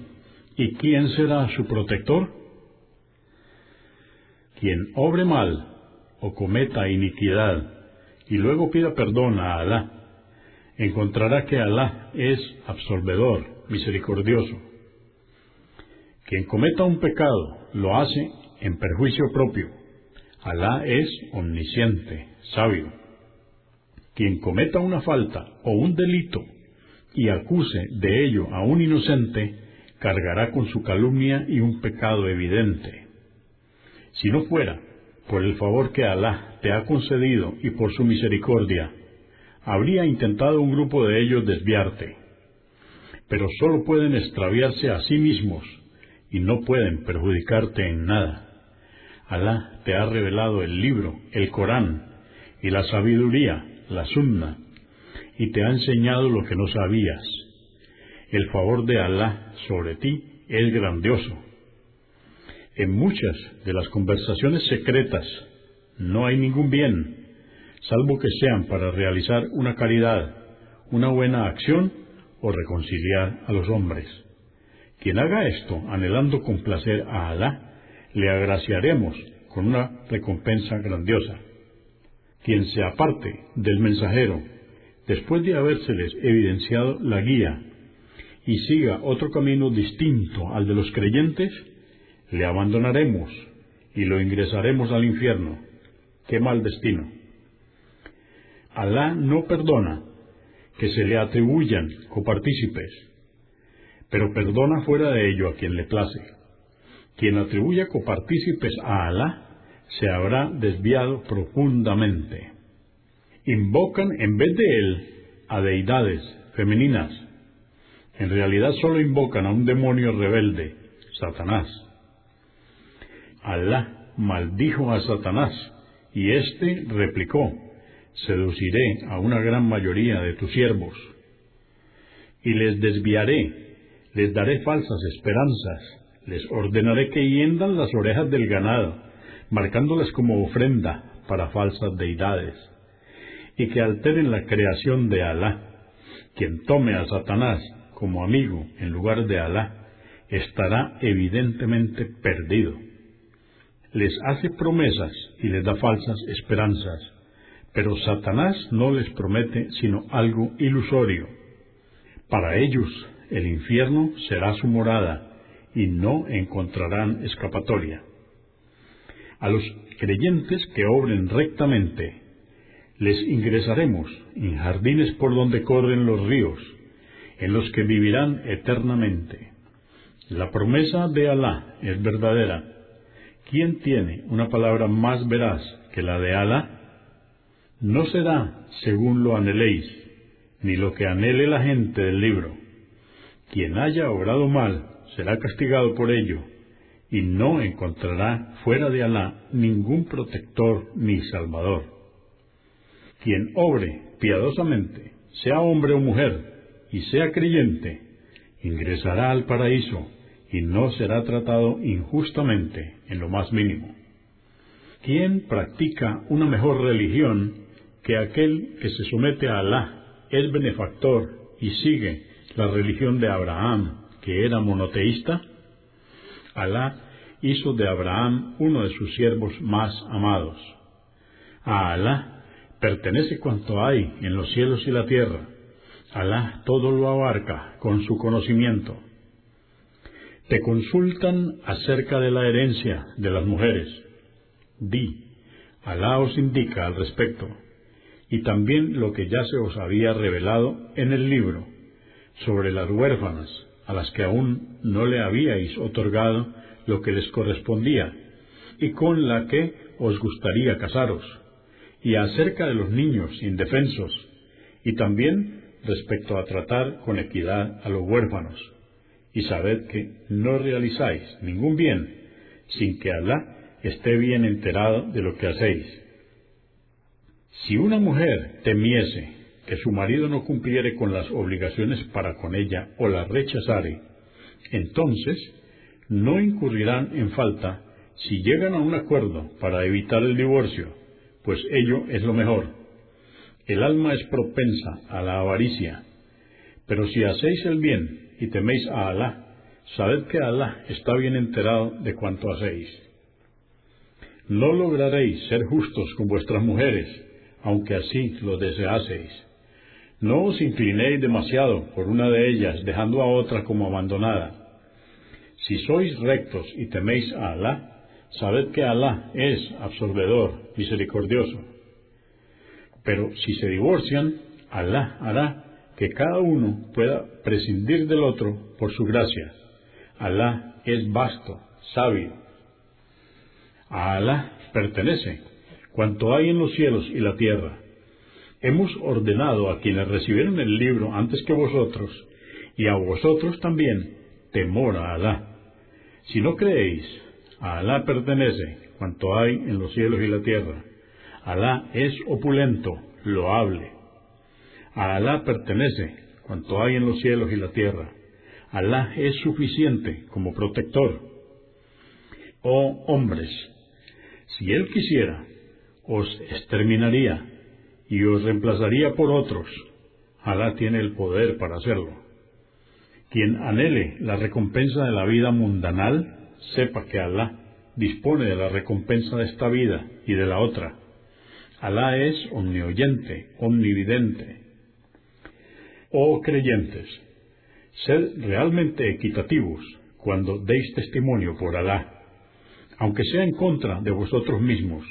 ¿Y quién será su protector? Quien obre mal o cometa iniquidad y luego pida perdón a Alá, encontrará que Alá es absolvedor, misericordioso. Quien cometa un pecado lo hace en perjuicio propio. Alá es omnisciente, sabio. Quien cometa una falta o un delito y acuse de ello a un inocente, cargará con su calumnia y un pecado evidente. Si no fuera por el favor que Alá te ha concedido y por su misericordia, habría intentado un grupo de ellos desviarte. Pero sólo pueden extraviarse a sí mismos y no pueden perjudicarte en nada. Alá te ha revelado el libro, el Corán, y la sabiduría, la sunna, y te ha enseñado lo que no sabías. El favor de Alá sobre ti es grandioso. En muchas de las conversaciones secretas no hay ningún bien, salvo que sean para realizar una caridad, una buena acción o reconciliar a los hombres. Quien haga esto anhelando complacer a Alá, le agraciaremos con una recompensa grandiosa. Quien se aparte del mensajero, después de habérseles evidenciado la guía, y siga otro camino distinto al de los creyentes, le abandonaremos y lo ingresaremos al infierno. ¡Qué mal destino! Alá no perdona que se le atribuyan copartícipes, pero perdona fuera de ello a quien le place. Quien atribuya copartícipes a Alá se habrá desviado profundamente. Invocan en vez de él a deidades femeninas. En realidad solo invocan a un demonio rebelde, Satanás. Alá maldijo a Satanás y éste replicó, seduciré a una gran mayoría de tus siervos y les desviaré, les daré falsas esperanzas les ordenaré que hiendan las orejas del ganado, marcándolas como ofrenda para falsas deidades, y que alteren la creación de Alá. Quien tome a Satanás como amigo en lugar de Alá, estará evidentemente perdido. Les hace promesas y les da falsas esperanzas, pero Satanás no les promete sino algo ilusorio. Para ellos el infierno será su morada, y no encontrarán escapatoria. A los creyentes que obren rectamente, les ingresaremos en jardines por donde corren los ríos, en los que vivirán eternamente. La promesa de Alá es verdadera. ¿Quién tiene una palabra más veraz que la de Alá? No será según lo anheléis, ni lo que anhele la gente del libro. Quien haya obrado mal será castigado por ello, y no encontrará fuera de Alá ningún protector ni salvador. Quien obre piadosamente, sea hombre o mujer, y sea creyente, ingresará al paraíso y no será tratado injustamente en lo más mínimo. Quien practica una mejor religión que aquel que se somete a Alá, es benefactor y sigue la religión de Abraham, que era monoteísta, Alá hizo de Abraham uno de sus siervos más amados. A Alá pertenece cuanto hay en los cielos y la tierra. Alá todo lo abarca con su conocimiento. Te consultan acerca de la herencia de las mujeres. Di, Alá os indica al respecto, y también lo que ya se os había revelado en el libro sobre las huérfanas a las que aún no le habíais otorgado lo que les correspondía, y con la que os gustaría casaros, y acerca de los niños indefensos, y también respecto a tratar con equidad a los huérfanos, y sabed que no realizáis ningún bien sin que Alá esté bien enterado de lo que hacéis. Si una mujer temiese que su marido no cumpliere con las obligaciones para con ella o la rechazare, entonces no incurrirán en falta si llegan a un acuerdo para evitar el divorcio, pues ello es lo mejor. El alma es propensa a la avaricia, pero si hacéis el bien y teméis a Alá, sabed que Alá está bien enterado de cuanto hacéis. No lograréis ser justos con vuestras mujeres, aunque así lo deseaseis no os inclinéis demasiado por una de ellas, dejando a otra como abandonada. Si sois rectos y teméis a Alá, sabed que Alá es absorbedor, misericordioso. Pero si se divorcian, Alá hará que cada uno pueda prescindir del otro por su gracia. Alá es vasto, sabio. A Alá pertenece cuanto hay en los cielos y la tierra. Hemos ordenado a quienes recibieron el libro antes que vosotros, y a vosotros también, temor a Alá. Si no creéis, Alá pertenece cuanto hay en los cielos y la tierra. Alá es opulento, loable. A Alá pertenece cuanto hay en los cielos y la tierra. Alá es suficiente como protector. Oh hombres, si Él quisiera, os exterminaría y os reemplazaría por otros. Alá tiene el poder para hacerlo. Quien anhele la recompensa de la vida mundanal, sepa que Alá dispone de la recompensa de esta vida y de la otra. Alá es omnioyente, omnividente. Oh creyentes, sed realmente equitativos cuando deis testimonio por Alá, aunque sea en contra de vosotros mismos,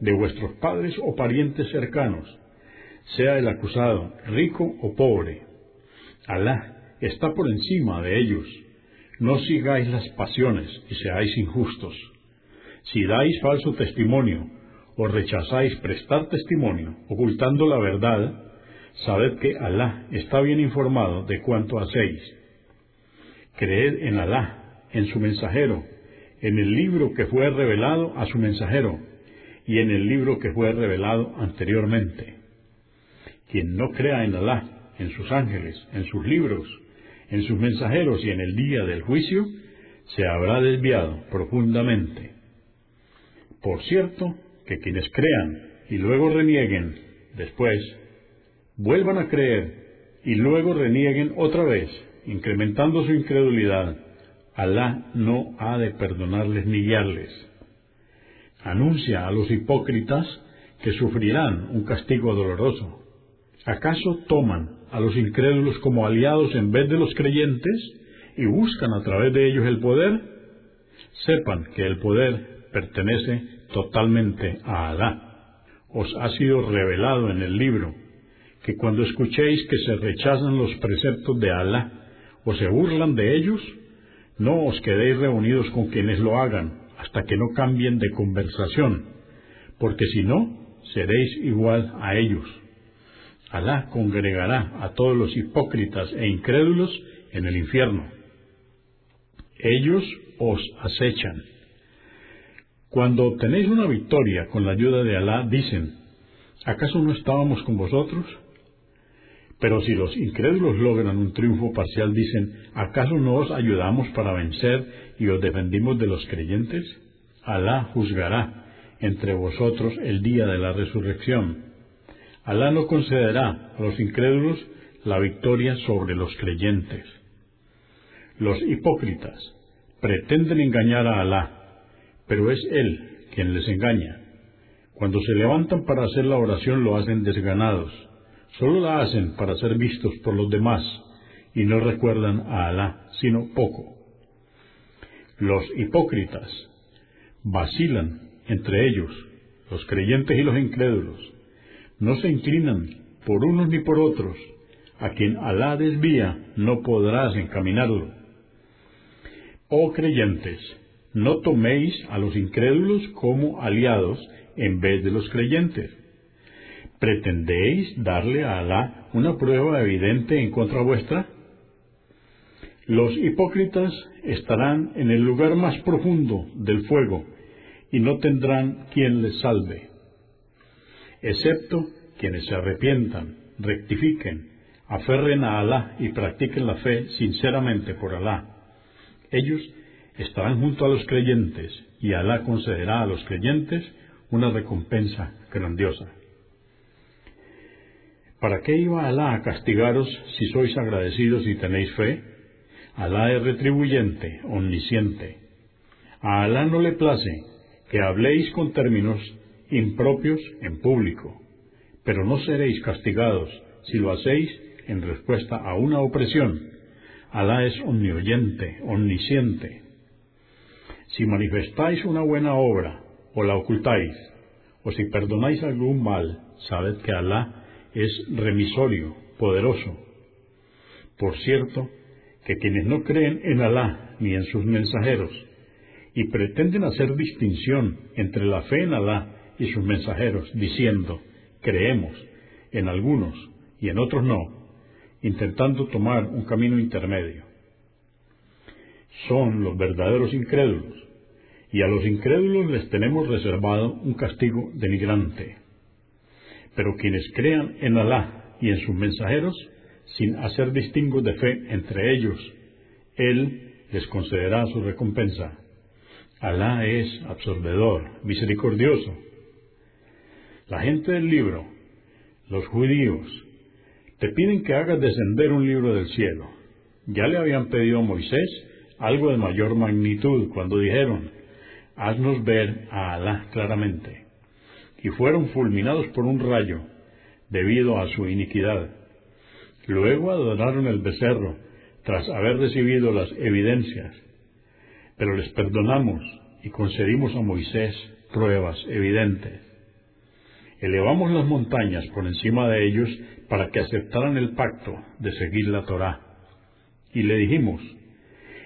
de vuestros padres o parientes cercanos, sea el acusado rico o pobre. Alá está por encima de ellos. No sigáis las pasiones y seáis injustos. Si dais falso testimonio o rechazáis prestar testimonio, ocultando la verdad, sabed que Alá está bien informado de cuanto hacéis. Creed en Alá, en su mensajero, en el libro que fue revelado a su mensajero y en el libro que fue revelado anteriormente. Quien no crea en Alá, en sus ángeles, en sus libros, en sus mensajeros y en el día del juicio, se habrá desviado profundamente. Por cierto, que quienes crean y luego renieguen después, vuelvan a creer y luego renieguen otra vez, incrementando su incredulidad, Alá no ha de perdonarles ni guiarles. Anuncia a los hipócritas que sufrirán un castigo doloroso. ¿Acaso toman a los incrédulos como aliados en vez de los creyentes y buscan a través de ellos el poder? Sepan que el poder pertenece totalmente a Alá. Os ha sido revelado en el libro que cuando escuchéis que se rechazan los preceptos de Alá o se burlan de ellos, no os quedéis reunidos con quienes lo hagan hasta que no cambien de conversación, porque si no, seréis igual a ellos. Alá congregará a todos los hipócritas e incrédulos en el infierno. Ellos os acechan. Cuando obtenéis una victoria con la ayuda de Alá, dicen, ¿acaso no estábamos con vosotros? Pero si los incrédulos logran un triunfo parcial, dicen, ¿acaso no os ayudamos para vencer y os defendimos de los creyentes? Alá juzgará entre vosotros el día de la resurrección. Alá no concederá a los incrédulos la victoria sobre los creyentes. Los hipócritas pretenden engañar a Alá, pero es Él quien les engaña. Cuando se levantan para hacer la oración lo hacen desganados Solo la hacen para ser vistos por los demás y no recuerdan a Alá, sino poco. Los hipócritas vacilan entre ellos, los creyentes y los incrédulos. No se inclinan por unos ni por otros. A quien Alá desvía, no podrás encaminarlo. Oh creyentes, no toméis a los incrédulos como aliados en vez de los creyentes ¿Pretendéis darle a Alá una prueba evidente en contra vuestra? Los hipócritas estarán en el lugar más profundo del fuego y no tendrán quien les salve, excepto quienes se arrepientan, rectifiquen, aferren a Alá y practiquen la fe sinceramente por Alá. Ellos estarán junto a los creyentes y Alá concederá a los creyentes una recompensa grandiosa. ¿Para qué iba Alá a castigaros si sois agradecidos y tenéis fe? Alá es retribuyente, omnisciente. A Alá no le place que habléis con términos impropios en público, pero no seréis castigados si lo hacéis en respuesta a una opresión. Alá es omnioyente, omnisciente. Si manifestáis una buena obra o la ocultáis, o si perdonáis algún mal, sabed que Alá es remisorio, poderoso. Por cierto, que quienes no creen en Alá ni en sus mensajeros, y pretenden hacer distinción entre la fe en Alá y sus mensajeros, diciendo, creemos en algunos y en otros no, intentando tomar un camino intermedio. Son los verdaderos incrédulos, y a los incrédulos les tenemos reservado un castigo denigrante. Pero quienes crean en Alá y en sus mensajeros, sin hacer distingos de fe entre ellos, Él les concederá su recompensa. Alá es absorbedor, misericordioso. La gente del libro, los judíos, te piden que hagas descender un libro del cielo. Ya le habían pedido a Moisés algo de mayor magnitud cuando dijeron, haznos ver a Alá claramente. Y fueron fulminados por un rayo debido a su iniquidad. Luego adoraron el becerro tras haber recibido las evidencias pero les perdonamos y concedimos a Moisés pruebas evidentes. Elevamos las montañas por encima de ellos para que aceptaran el pacto de seguir la Torá. Y le dijimos,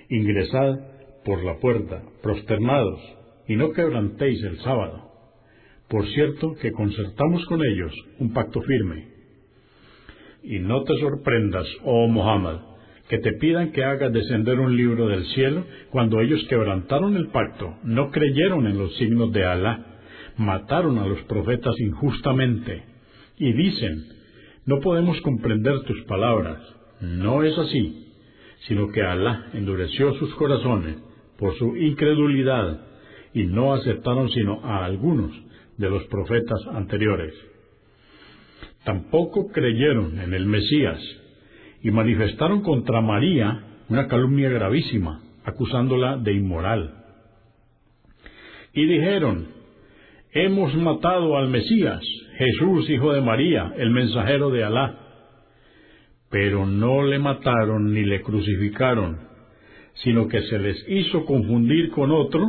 ingresad por la puerta, prosternados, y no quebrantéis el sábado. Por cierto que concertamos con ellos un pacto firme. Y no te sorprendas, oh Muhammad, que te pidan que hagas descender un libro del cielo cuando ellos quebrantaron el pacto, no creyeron en los signos de Alá, mataron a los profetas injustamente y dicen, no podemos comprender tus palabras. No es así, sino que Alá endureció sus corazones por su incredulidad y no aceptaron sino a algunos de los profetas anteriores. Tampoco creyeron en el Mesías, y manifestaron contra María una calumnia gravísima, acusándola de inmoral. Y dijeron, hemos matado al Mesías, Jesús, hijo de María, el mensajero de Alá. Pero no le mataron ni le crucificaron, sino que se les hizo confundir con otro,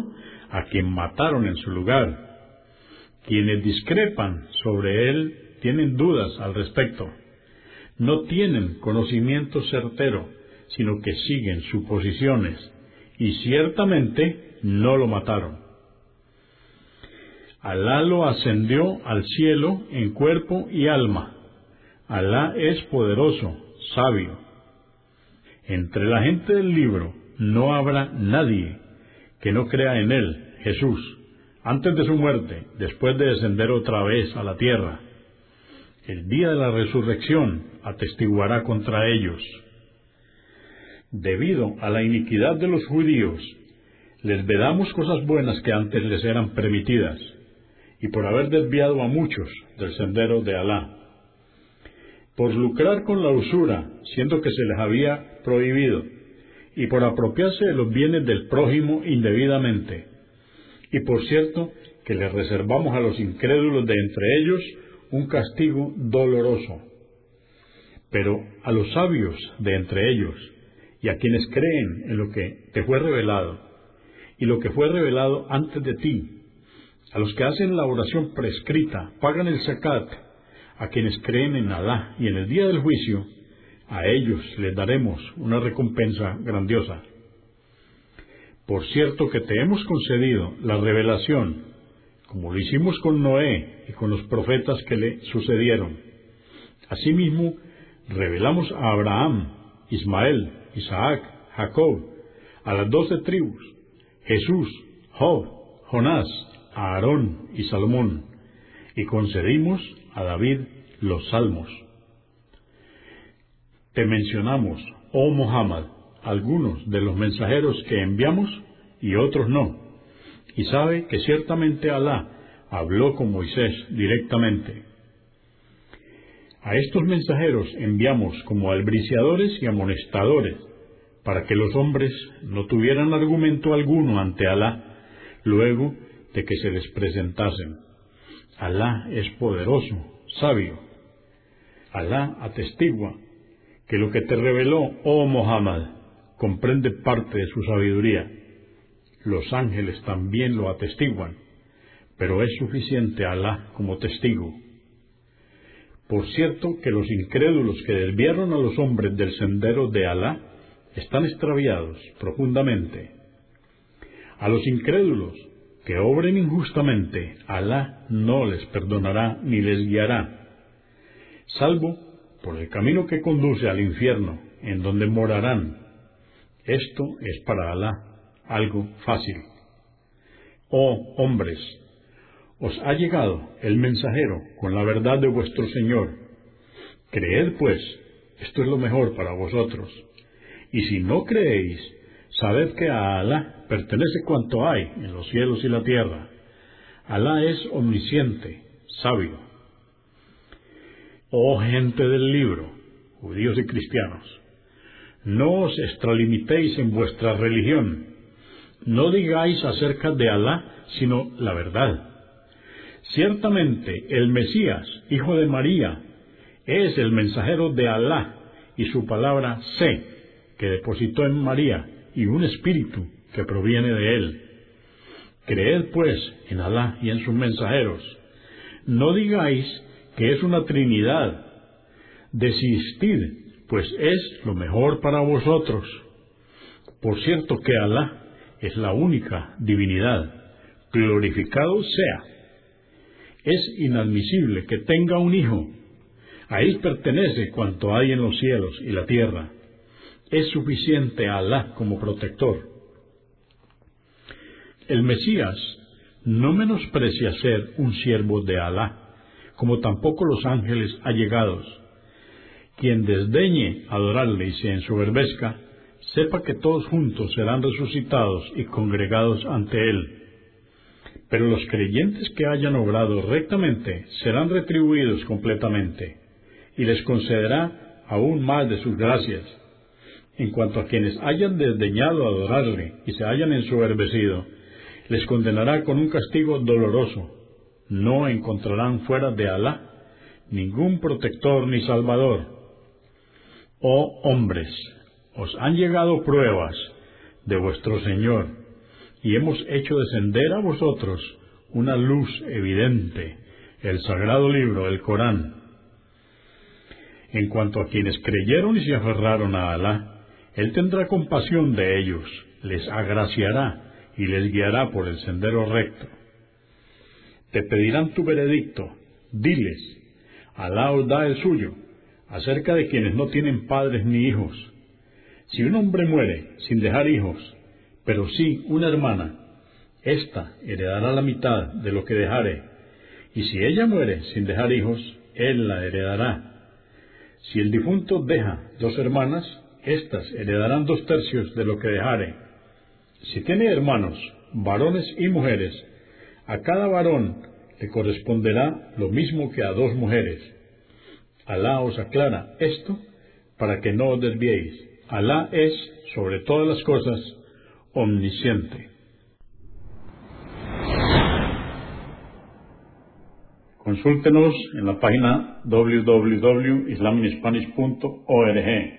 a quien mataron en su lugar. Quienes discrepan sobre él tienen dudas al respecto no tienen conocimiento certero, sino que siguen suposiciones, y ciertamente no lo mataron. Alá lo ascendió al cielo en cuerpo y alma. Alá es poderoso, sabio. Entre la gente del libro no habrá nadie que no crea en él, Jesús, antes de su muerte, después de descender otra vez a la tierra el día de la resurrección atestiguará contra ellos. Debido a la iniquidad de los judíos, les vedamos cosas buenas que antes les eran permitidas, y por haber desviado a muchos del sendero de Alá. Por lucrar con la usura, siendo que se les había prohibido, y por apropiarse de los bienes del prójimo indebidamente. Y por cierto, que les reservamos a los incrédulos de entre ellos un castigo doloroso. Pero a los sabios de entre ellos, y a quienes creen en lo que te fue revelado, y lo que fue revelado antes de ti, a los que hacen la oración prescrita, pagan el zakat, a quienes creen en Alá y en el día del juicio, a ellos les daremos una recompensa grandiosa. Por cierto que te hemos concedido la revelación como lo hicimos con Noé y con los profetas que le sucedieron. Asimismo, revelamos a Abraham, Ismael, Isaac, Jacob, a las doce tribus, Jesús, Job, Jonás, a Aarón y Salomón, y concedimos a David los salmos. Te mencionamos, oh Muhammad, algunos de los mensajeros que enviamos y otros no y sabe que ciertamente Alá habló con Moisés directamente. A estos mensajeros enviamos como albriciadores y amonestadores, para que los hombres no tuvieran argumento alguno ante Alá luego de que se les presentasen. Alá es poderoso, sabio. Alá atestigua que lo que te reveló, oh Muhammad, comprende parte de su sabiduría los ángeles también lo atestiguan. pero es suficiente Alá como testigo. Por cierto que los incrédulos que desviaron a los hombres del sendero de Alá están extraviados profundamente. A los incrédulos que obren injustamente, Alá no les perdonará ni les guiará, salvo por el camino que conduce al infierno, en donde morarán. Esto es para Alá algo fácil. Oh hombres, os ha llegado el mensajero con la verdad de vuestro Señor. Creed pues, esto es lo mejor para vosotros. Y si no creéis, sabed que a Alá pertenece cuanto hay en los cielos y la tierra. Alá es omnisciente, sabio. Oh gente del libro, judíos y cristianos, no os extralimitéis en vuestra religión. No digáis acerca de Alá sino la verdad Ciertamente el Mesías, hijo de María, es el mensajero de Alá y su palabra sé, que depositó en María, y un espíritu que proviene de él. Creed pues en Alá y en sus mensajeros. No digáis que es una Trinidad. Desistid, pues es lo mejor para vosotros. Por cierto que Alá es la única divinidad. Glorificado sea es inadmisible que tenga un hijo. A él pertenece cuanto hay en los cielos y la tierra. Es suficiente Alá como protector. El Mesías no menosprecia ser un siervo de Alá, como tampoco los ángeles allegados. Quien desdeñe adorarle y se ensoberbezca, sepa que todos juntos serán resucitados y congregados ante él pero los creyentes que hayan obrado rectamente serán retribuidos completamente, y les concederá aún más de sus gracias. En cuanto a quienes hayan desdeñado adorarle y se hayan ensoberbecido, les condenará con un castigo doloroso. No encontrarán fuera de Alá ningún protector ni salvador. Oh hombres, os han llegado pruebas de vuestro Señor y hemos hecho descender a vosotros una luz evidente, el sagrado libro, el Corán. En cuanto a quienes creyeron y se aferraron a Alá, Él tendrá compasión de ellos, les agraciará y les guiará por el sendero recto. Te pedirán tu veredicto, diles, Alá os da el suyo, acerca de quienes no tienen padres ni hijos. Si un hombre muere sin dejar hijos, pero sí una hermana, ésta heredará la mitad de lo que dejare, y si ella muere sin dejar hijos, él la heredará. Si el difunto deja dos hermanas, éstas heredarán dos tercios de lo que dejare. Si tiene hermanos, varones y mujeres, a cada varón le corresponderá lo mismo que a dos mujeres. Alá os aclara esto para que no os desviéis. Alá es, sobre todas las cosas, omnisciente. Consúltenos en la página www.islaminspanish.org.